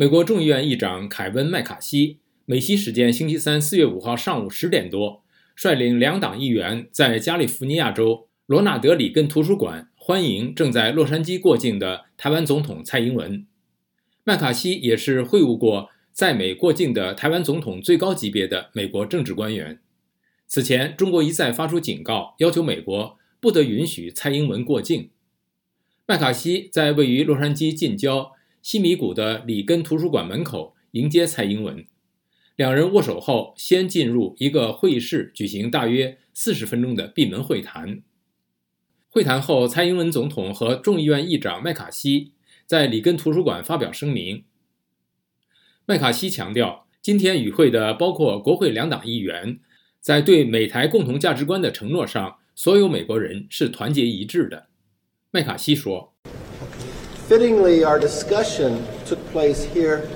美国众议院议长凯文·麦卡锡，美西时间星期三四月五号上午十点多，率领两党议员在加利福尼亚州罗纳德里根图书馆欢迎正在洛杉矶过境的台湾总统蔡英文。麦卡锡也是会晤过在美过境的台湾总统最高级别的美国政治官员。此前，中国一再发出警告，要求美国不得允许蔡英文过境。麦卡锡在位于洛杉矶近郊。西米谷的里根图书馆门口迎接蔡英文，两人握手后，先进入一个会议室举行大约四十分钟的闭门会谈。会谈后，蔡英文总统和众议院议长麦卡锡在里根图书馆发表声明。麦卡锡强调，今天与会的包括国会两党议员，在对美台共同价值观的承诺上，所有美国人是团结一致的。麦卡锡说。Fittingly, our discussion took place here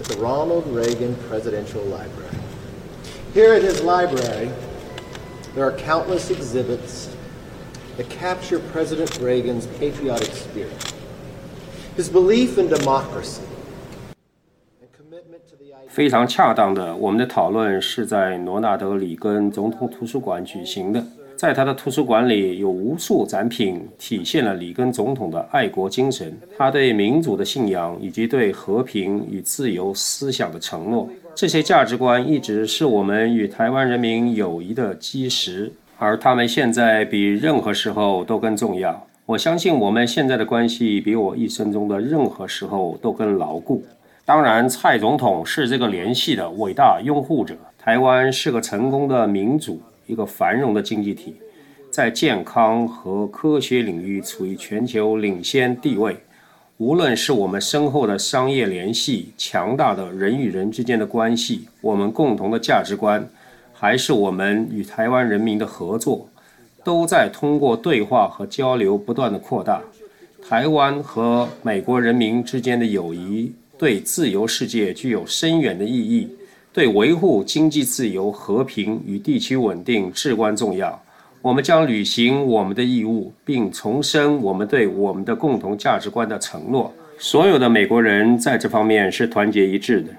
at the Ronald Reagan Presidential Library. Here at his library, there are countless exhibits that capture President Reagan's patriotic spirit, his belief in democracy. 非常恰当的，我们的讨论是在罗纳德·里根总统图书馆举行的。 在他的图书馆里有无数展品，体现了里根总统的爱国精神，他对民主的信仰以及对和平与自由思想的承诺。这些价值观一直是我们与台湾人民友谊的基石，而他们现在比任何时候都更重要。我相信我们现在的关系比我一生中的任何时候都更牢固。当然，蔡总统是这个联系的伟大拥护者。台湾是个成功的民主。一个繁荣的经济体，在健康和科学领域处于全球领先地位。无论是我们深厚的商业联系、强大的人与人之间的关系、我们共同的价值观，还是我们与台湾人民的合作，都在通过对话和交流不断的扩大。台湾和美国人民之间的友谊对自由世界具有深远的意义。对维护经济自由、和平与地区稳定至关重要。我们将履行我们的义务，并重申我们对我们的共同价值观的承诺。所有的美国人在这方面是团结一致的。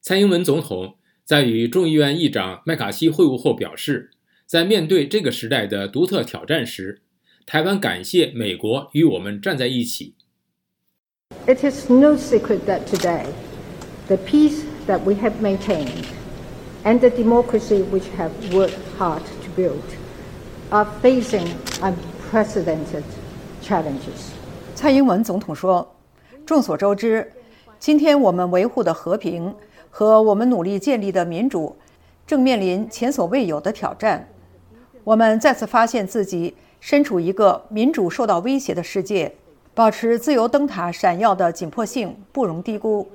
蔡英文总统在与众议院议长麦卡锡会晤后表示，在面对这个时代的独特挑战时，台湾感谢美国与我们站在一起。It is no secret that today the peace. That we have maintained and the democracy which have worked hard to build are facing unprecedented challenges. 蔡英文总统说：“众所周知，今天我们维护的和平和我们努力建立的民主，正面临前所未有的挑战。我们再次发现自己身处一个民主受到威胁的世界，保持自由灯塔闪耀的紧迫性不容低估。”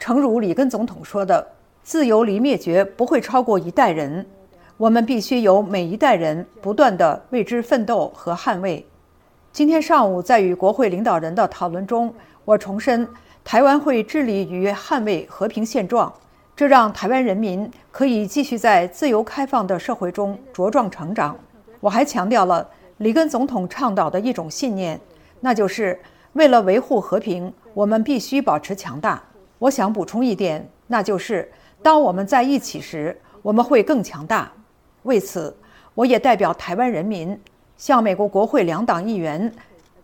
诚如里根总统说的：“自由离灭绝不会超过一代人，我们必须由每一代人不断地为之奋斗和捍卫。”今天上午在与国会领导人的讨论中，我重申台湾会致力于捍卫和平现状，这让台湾人民可以继续在自由开放的社会中茁壮成长。我还强调了里根总统倡导的一种信念，那就是为了维护和平，我们必须保持强大。我想补充一点，那就是当我们在一起时，我们会更强大。为此，我也代表台湾人民，向美国国会两党议员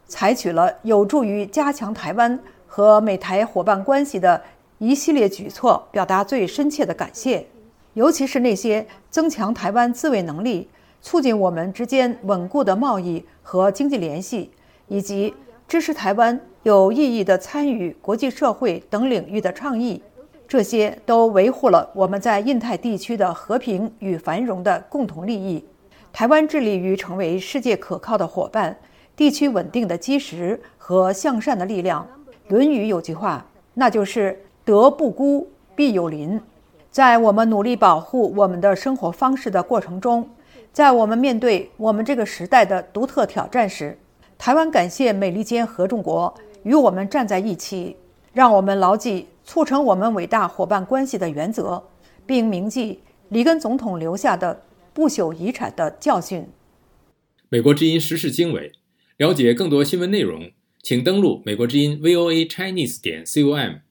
采取了有助于加强台湾和美台伙伴关系的一系列举措，表达最深切的感谢。尤其是那些增强台湾自卫能力、促进我们之间稳固的贸易和经济联系，以及支持台湾。有意义的参与国际社会等领域的倡议，这些都维护了我们在印太地区的和平与繁荣的共同利益。台湾致力于成为世界可靠的伙伴、地区稳定的基石和向善的力量。《论语》有句话，那就是“德不孤，必有邻”。在我们努力保护我们的生活方式的过程中，在我们面对我们这个时代的独特挑战时，台湾感谢美利坚合众国。与我们站在一起，让我们牢记促成我们伟大伙伴关系的原则，并铭记里根总统留下的不朽遗产的教训。美国之音时事经纬，了解更多新闻内容，请登录美国之音 VOA Chinese 点 com。